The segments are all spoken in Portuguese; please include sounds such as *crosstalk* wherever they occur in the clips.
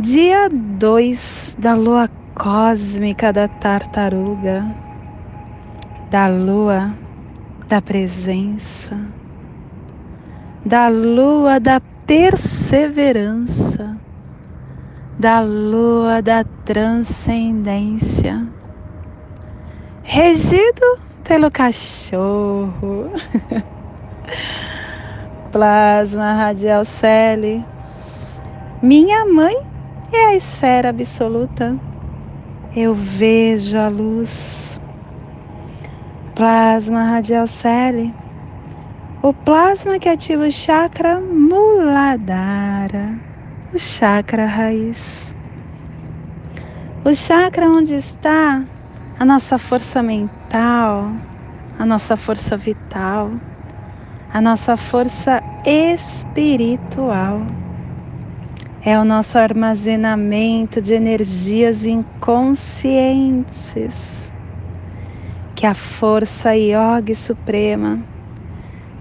Dia 2 da lua cósmica da tartaruga, da lua da presença, da lua da perseverança, da lua da transcendência, regido pelo cachorro. *laughs* Plasma radial Celi, minha mãe é a esfera absoluta. Eu vejo a luz. Plasma radial Celi. O plasma que ativa o chakra Muladhara, o chakra raiz. O chakra onde está a nossa força mental, a nossa força vital, a nossa força espiritual é o nosso armazenamento de energias inconscientes que a força yoga suprema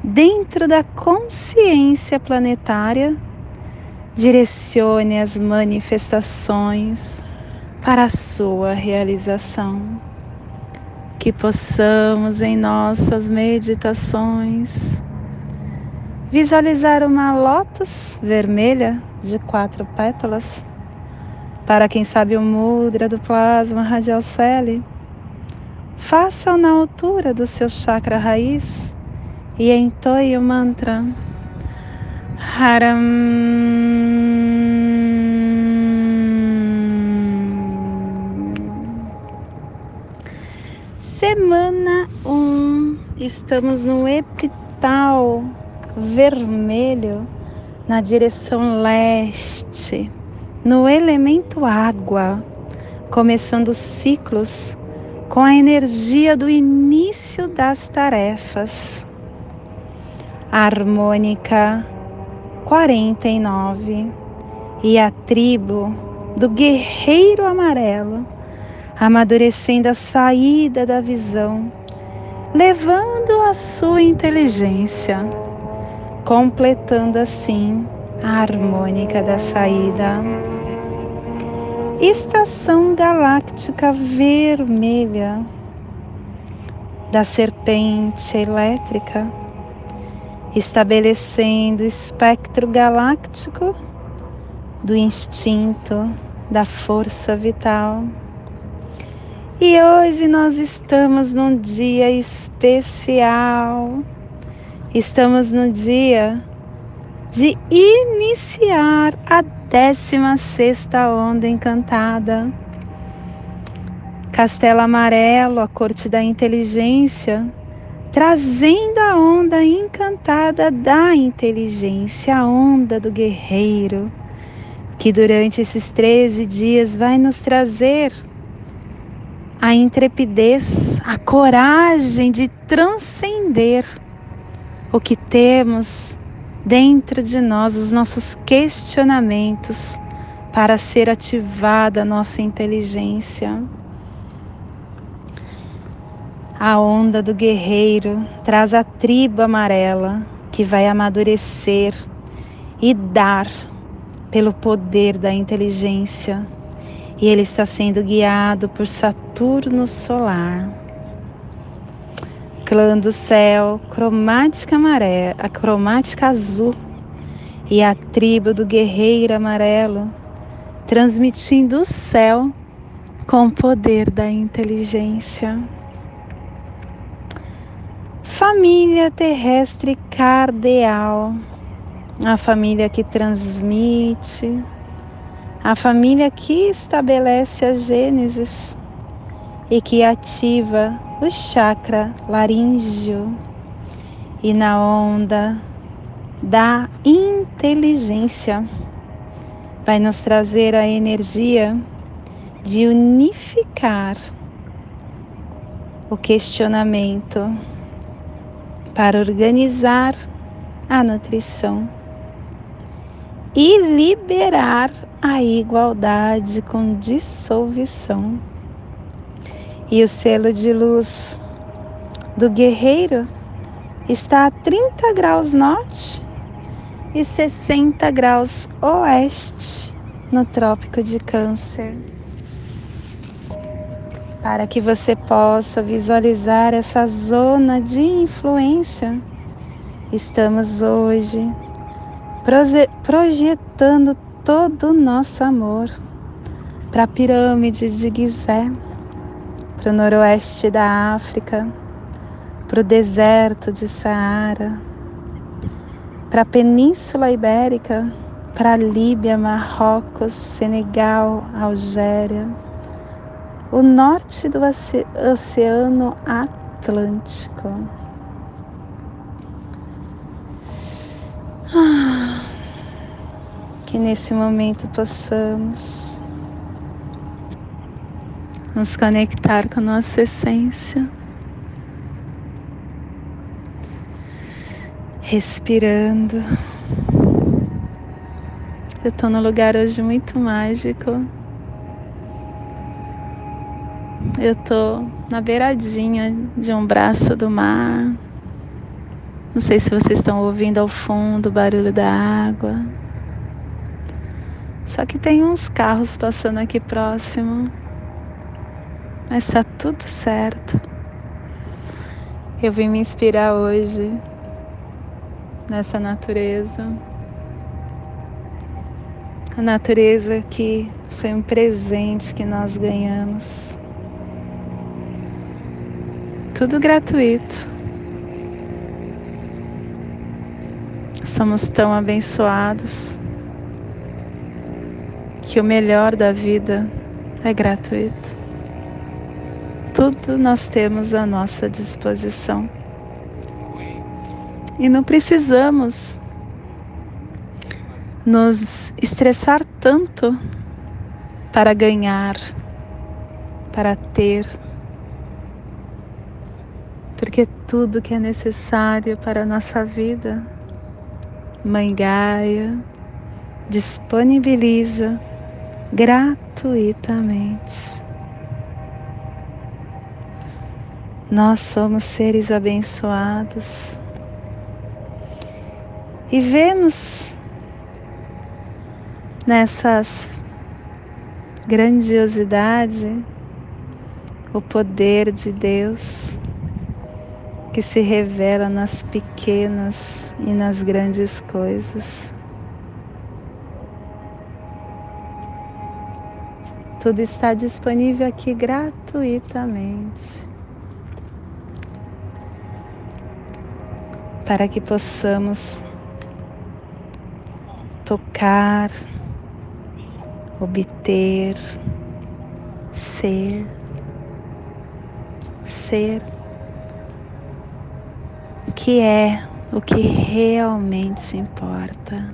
dentro da consciência planetária direcione as manifestações para a sua realização. Que possamos em nossas meditações visualizar uma lótus vermelha de quatro pétalas. Para quem sabe o mudra do plasma radial celi, faça-o na altura do seu chakra raiz e entoie o mantra Haram. Semana 1, um, estamos no epital vermelho na direção leste, no elemento água, começando ciclos com a energia do início das tarefas. harmônica 49 e a tribo do guerreiro amarelo, amadurecendo a saída da visão, levando a sua inteligência completando assim a harmônica da saída. Estação galáctica vermelha da serpente elétrica, estabelecendo o espectro galáctico do instinto, da força vital. E hoje nós estamos num dia especial Estamos no dia de iniciar a 16 onda encantada. Castelo Amarelo, a corte da inteligência, trazendo a onda encantada da inteligência, a onda do guerreiro, que durante esses 13 dias vai nos trazer a intrepidez, a coragem de transcender o que temos dentro de nós, os nossos questionamentos, para ser ativada a nossa inteligência. A onda do guerreiro traz a tribo amarela que vai amadurecer e dar pelo poder da inteligência. E ele está sendo guiado por Saturno solar clã do céu, cromática maré, a cromática azul e a tribo do guerreiro amarelo, transmitindo o céu com o poder da inteligência. Família terrestre cardeal, a família que transmite, a família que estabelece a Gênesis e que ativa o chakra laríngeo e na onda da inteligência vai nos trazer a energia de unificar o questionamento para organizar a nutrição e liberar a igualdade com dissolução. E o selo de luz do guerreiro está a 30 graus norte e 60 graus oeste no Trópico de Câncer. Para que você possa visualizar essa zona de influência, estamos hoje projetando todo o nosso amor para a pirâmide de Gizé, para o noroeste da África, para o deserto de Saara, para a Península Ibérica, para a Líbia, Marrocos, Senegal, Algéria, o norte do Oceano Atlântico. Ah, que nesse momento possamos nos conectar com a nossa essência respirando. Eu estou num lugar hoje muito mágico. Eu estou na beiradinha de um braço do mar. Não sei se vocês estão ouvindo ao fundo o barulho da água. Só que tem uns carros passando aqui próximo. Mas está tudo certo. Eu vim me inspirar hoje nessa natureza. A natureza que foi um presente que nós ganhamos. Tudo gratuito. Somos tão abençoados que o melhor da vida é gratuito. Tudo nós temos à nossa disposição. E não precisamos nos estressar tanto para ganhar, para ter, porque tudo que é necessário para a nossa vida, Mãe Gaia disponibiliza gratuitamente. Nós somos seres abençoados e vemos nessas grandiosidade o poder de Deus que se revela nas pequenas e nas grandes coisas. Tudo está disponível aqui gratuitamente. Para que possamos tocar, obter, ser, ser o que é o que realmente importa.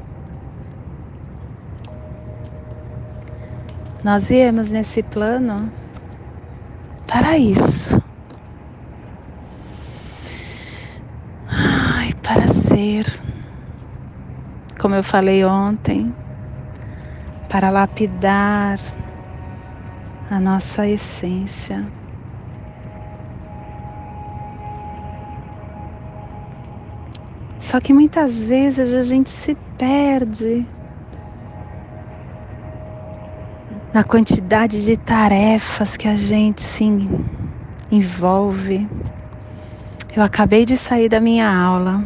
Nós viemos nesse plano para isso. Ai, para ser como eu falei ontem, para lapidar a nossa essência. Só que muitas vezes a gente se perde na quantidade de tarefas que a gente se envolve. Eu acabei de sair da minha aula.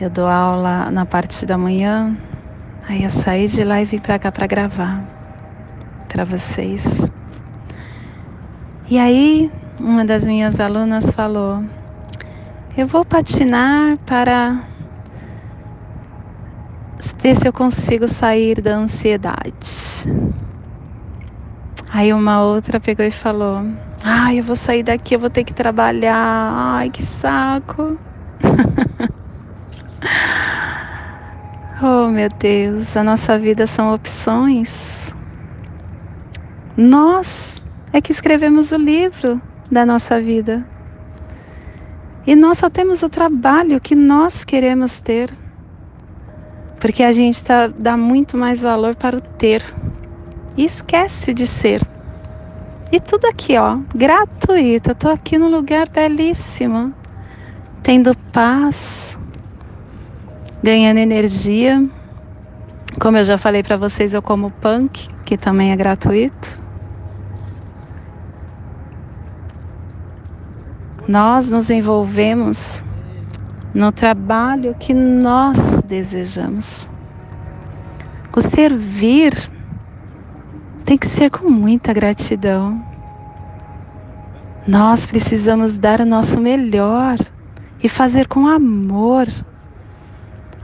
Eu dou aula na parte da manhã, aí eu saí de lá e vim para cá para gravar para vocês. E aí, uma das minhas alunas falou: Eu vou patinar para ver se eu consigo sair da ansiedade. Aí uma outra pegou e falou: Ai, eu vou sair daqui, eu vou ter que trabalhar. Ai, que saco. *laughs* Oh, meu Deus, a nossa vida são opções. Nós é que escrevemos o livro da nossa vida. E nós só temos o trabalho que nós queremos ter. Porque a gente tá, dá muito mais valor para o ter. E esquece de ser. E tudo aqui, ó, gratuito. Eu tô aqui num lugar belíssimo. Tendo paz, ganhando energia. Como eu já falei para vocês, eu como punk, que também é gratuito. Nós nos envolvemos no trabalho que nós desejamos. O servir tem que ser com muita gratidão. Nós precisamos dar o nosso melhor e fazer com amor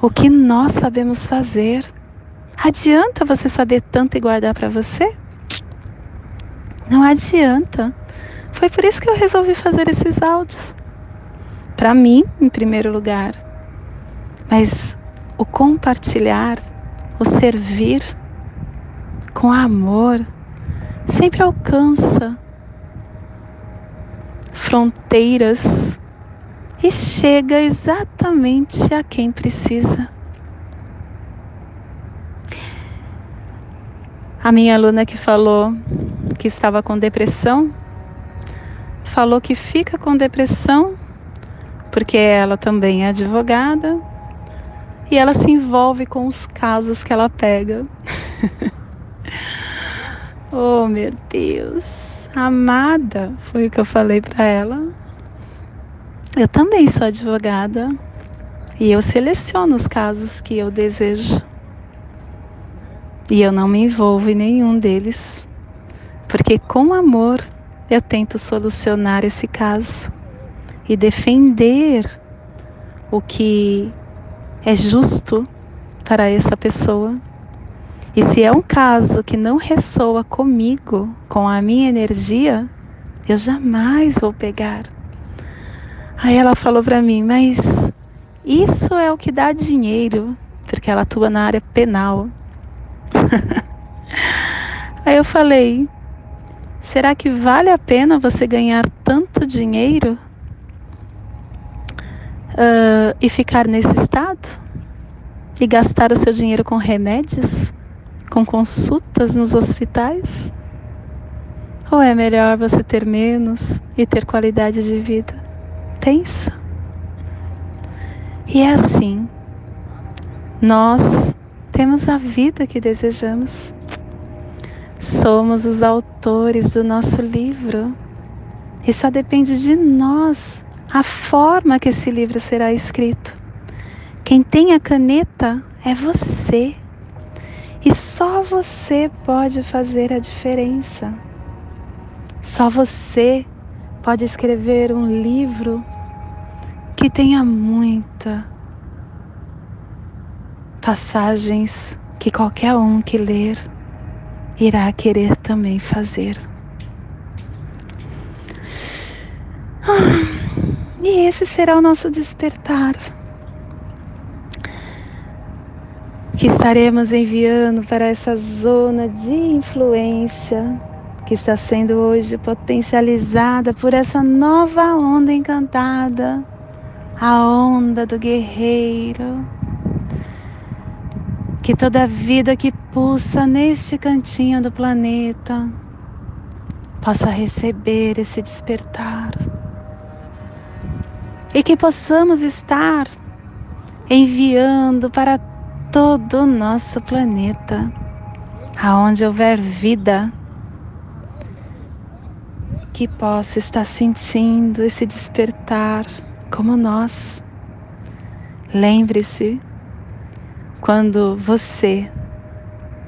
o que nós sabemos fazer. Adianta você saber tanto e guardar para você? Não adianta. Foi por isso que eu resolvi fazer esses áudios. Para mim, em primeiro lugar. Mas o compartilhar, o servir com amor, sempre alcança fronteiras e chega exatamente a quem precisa. A minha aluna que falou que estava com depressão, falou que fica com depressão porque ela também é advogada e ela se envolve com os casos que ela pega. *laughs* oh, meu Deus. Amada, foi o que eu falei para ela. Eu também sou advogada e eu seleciono os casos que eu desejo. E eu não me envolvo em nenhum deles, porque com amor eu tento solucionar esse caso e defender o que é justo para essa pessoa. E se é um caso que não ressoa comigo, com a minha energia, eu jamais vou pegar. Aí ela falou para mim, mas isso é o que dá dinheiro, porque ela atua na área penal. *laughs* Aí eu falei, será que vale a pena você ganhar tanto dinheiro uh, e ficar nesse estado? E gastar o seu dinheiro com remédios? Com consultas nos hospitais? Ou é melhor você ter menos e ter qualidade de vida? E é assim. Nós temos a vida que desejamos. Somos os autores do nosso livro. E só depende de nós a forma que esse livro será escrito. Quem tem a caneta é você. E só você pode fazer a diferença. Só você pode escrever um livro que tenha muita passagens que qualquer um que ler irá querer também fazer. Ah, e esse será o nosso despertar. Que estaremos enviando para essa zona de influência que está sendo hoje potencializada por essa nova onda encantada a onda do guerreiro. Que toda vida que pulsa neste cantinho do planeta possa receber esse despertar. E que possamos estar enviando para todo o nosso planeta, aonde houver vida, que possa estar sentindo esse despertar como nós. Lembre-se, quando você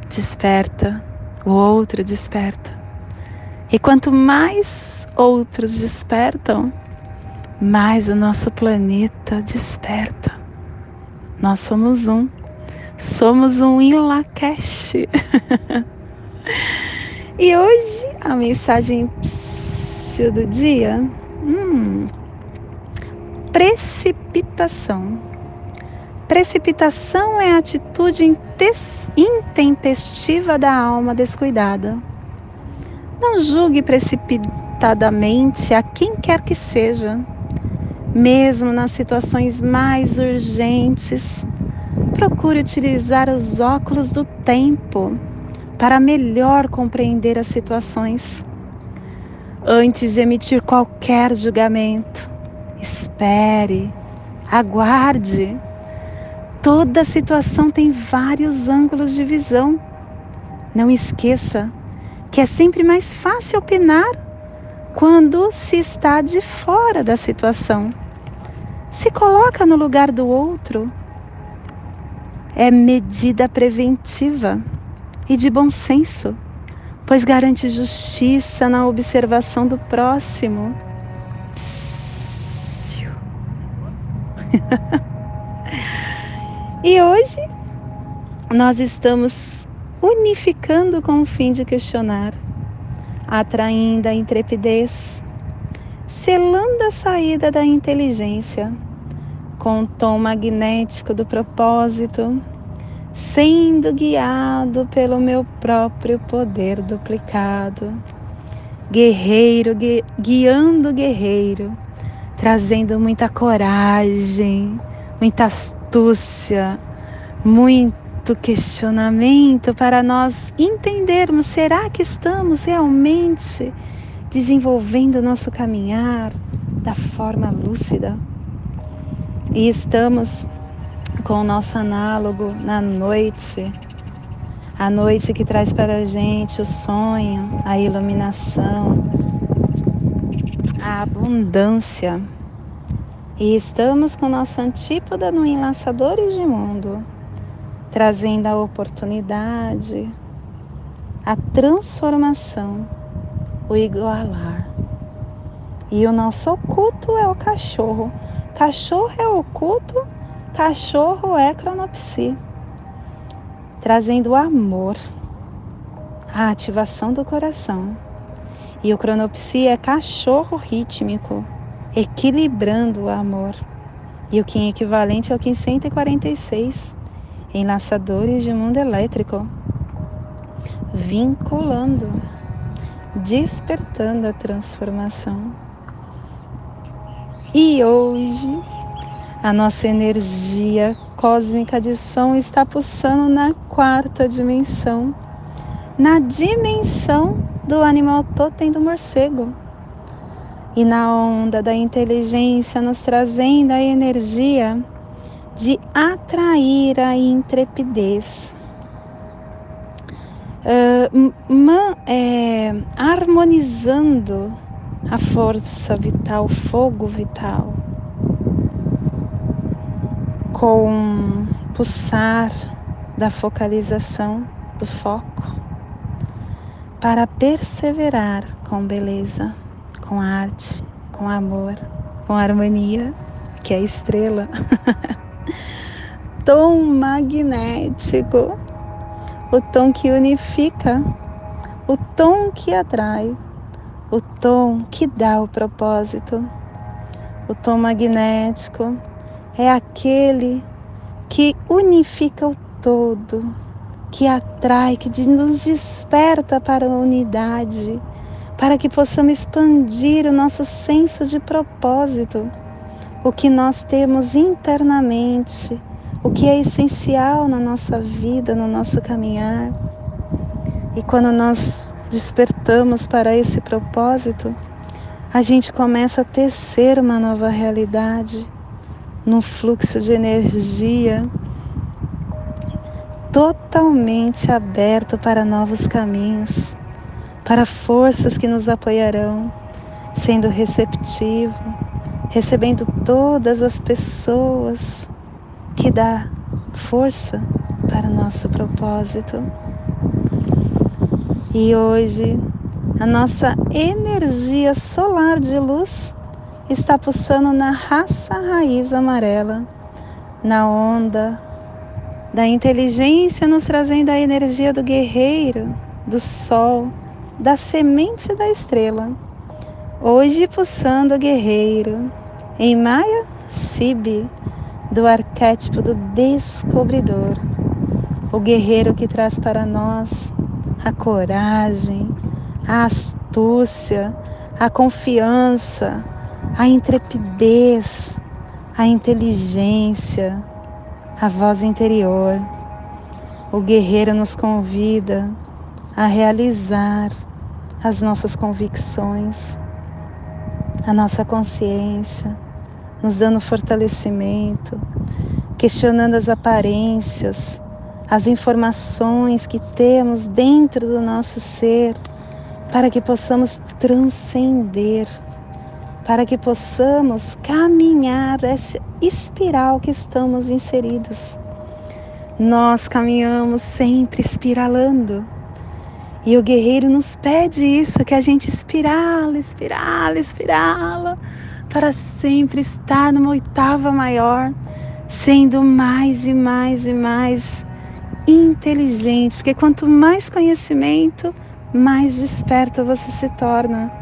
desperta, o outro desperta. E quanto mais outros despertam, mais o nosso planeta desperta. Nós somos um. Somos um em Lakesh. *laughs* e hoje a mensagem do dia. Hum, precipitação. Precipitação é a atitude intempestiva da alma descuidada. Não julgue precipitadamente a quem quer que seja. Mesmo nas situações mais urgentes, procure utilizar os óculos do tempo para melhor compreender as situações. Antes de emitir qualquer julgamento, espere, aguarde. Toda situação tem vários ângulos de visão. Não esqueça que é sempre mais fácil opinar quando se está de fora da situação. Se coloca no lugar do outro. É medida preventiva e de bom senso, pois garante justiça na observação do próximo. *laughs* e hoje nós estamos unificando com o fim de questionar, atraindo a intrepidez, selando a saída da inteligência com o tom magnético do propósito sendo guiado pelo meu próprio poder duplicado. Guerreiro gui guiando guerreiro, trazendo muita coragem, muita astúcia, muito questionamento para nós entendermos: será que estamos realmente desenvolvendo nosso caminhar da forma lúcida? E estamos com o nosso análogo na noite. A noite que traz para a gente o sonho, a iluminação, a abundância. E estamos com nossa antípoda no Enlaçadores de Mundo, trazendo a oportunidade, a transformação, o igualar. E o nosso oculto é o cachorro. Cachorro é oculto Cachorro é cronopsi, trazendo o amor, a ativação do coração. E o cronopsi é cachorro rítmico, equilibrando o amor. E o Kim equivalente é o Kim 146, enlaçadores de mundo elétrico, vinculando, despertando a transformação. E hoje a nossa energia cósmica de som está pulsando na quarta dimensão, na dimensão do animal totem do morcego. E na onda da inteligência, nos trazendo a energia de atrair a intrepidez. Uh, man, é, harmonizando a força vital, o fogo vital com pulsar da focalização do foco para perseverar com beleza, com arte, com amor, com harmonia, que é estrela. *laughs* tom magnético, o tom que unifica, o tom que atrai, o tom que dá o propósito, o tom magnético é aquele que unifica o todo, que atrai, que nos desperta para a unidade, para que possamos expandir o nosso senso de propósito, o que nós temos internamente, o que é essencial na nossa vida, no nosso caminhar. E quando nós despertamos para esse propósito, a gente começa a tecer uma nova realidade num fluxo de energia totalmente aberto para novos caminhos, para forças que nos apoiarão, sendo receptivo, recebendo todas as pessoas que dá força para o nosso propósito. E hoje a nossa energia solar de luz está pulsando na raça raiz amarela, na onda da inteligência, nos trazendo a energia do guerreiro, do sol, da semente da estrela. Hoje pulsando guerreiro, em Maia, Sibi, do arquétipo do descobridor, o guerreiro que traz para nós a coragem, a astúcia, a confiança, a intrepidez, a inteligência, a voz interior. O guerreiro nos convida a realizar as nossas convicções, a nossa consciência, nos dando fortalecimento, questionando as aparências, as informações que temos dentro do nosso ser, para que possamos transcender, para que possamos caminhar essa espiral que estamos inseridos. Nós caminhamos sempre espiralando. E o guerreiro nos pede isso, que a gente espirala, espirala, espirala, para sempre estar numa oitava maior, sendo mais e mais e mais inteligente, porque quanto mais conhecimento, mais desperto você se torna.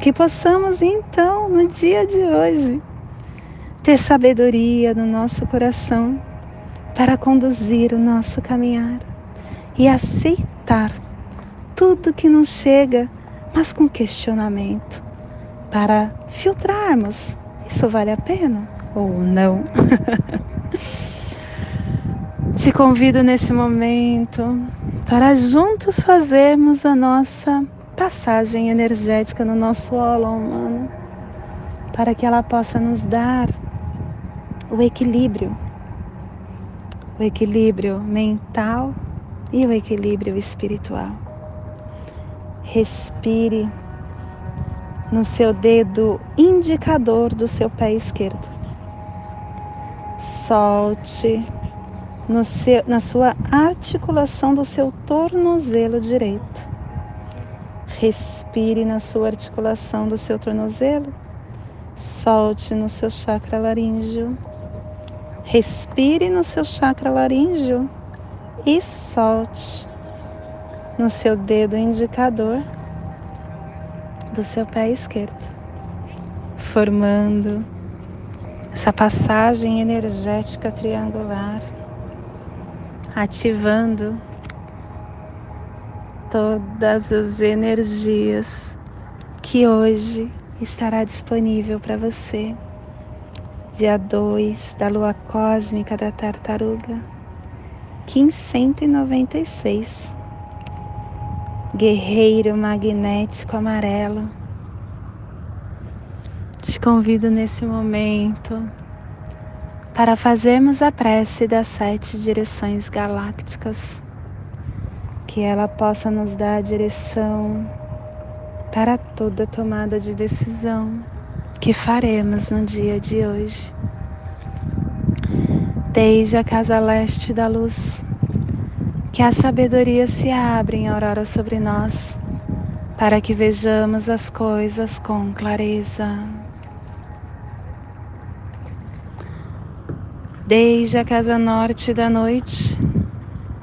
Que possamos então, no dia de hoje, ter sabedoria no nosso coração para conduzir o nosso caminhar e aceitar tudo que nos chega, mas com questionamento, para filtrarmos: isso vale a pena ou não? *laughs* Te convido nesse momento para juntos fazermos a nossa passagem energética no nosso óleo humano, para que ela possa nos dar o equilíbrio, o equilíbrio mental e o equilíbrio espiritual. Respire no seu dedo indicador do seu pé esquerdo. Solte seu, na sua articulação do seu tornozelo direito. Respire na sua articulação do seu tornozelo. Solte no seu chakra laríngeo. Respire no seu chakra laríngeo e solte no seu dedo indicador do seu pé esquerdo, formando essa passagem energética triangular ativando todas as energias que hoje estará disponível para você. Dia 2 da lua cósmica da tartaruga, 1596. Guerreiro magnético amarelo. Te convido nesse momento para fazermos a prece das sete direções galácticas, que ela possa nos dar a direção para toda tomada de decisão que faremos no dia de hoje. Desde a casa leste da luz, que a sabedoria se abra em aurora sobre nós, para que vejamos as coisas com clareza. desde a casa norte da noite,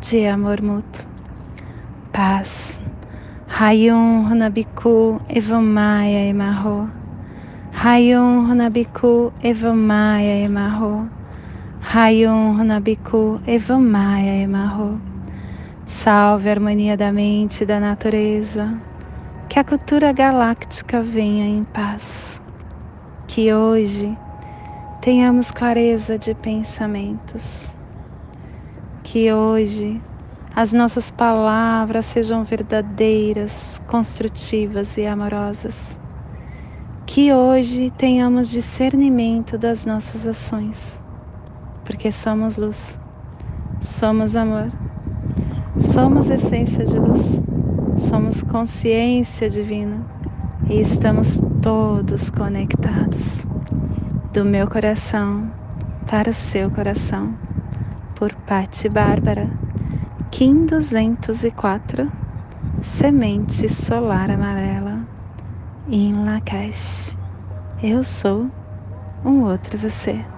de amor mútuo. Paz. Hayum Runabiku Evamaya Emarro. Hayum Runabiku Evamaya Emarro. Hayum Runabiku Evamaya Emarro. Salve a harmonia da mente e da natureza. Que a cultura galáctica venha em paz. Que hoje tenhamos clareza de pensamentos. Que hoje as nossas palavras sejam verdadeiras, construtivas e amorosas. Que hoje tenhamos discernimento das nossas ações, porque somos luz, somos amor, somos essência de luz, somos consciência divina e estamos todos conectados do meu coração para o seu coração, por Patti Bárbara, Kim 204, Semente Solar Amarela, em Lakesh. Eu sou um outro você.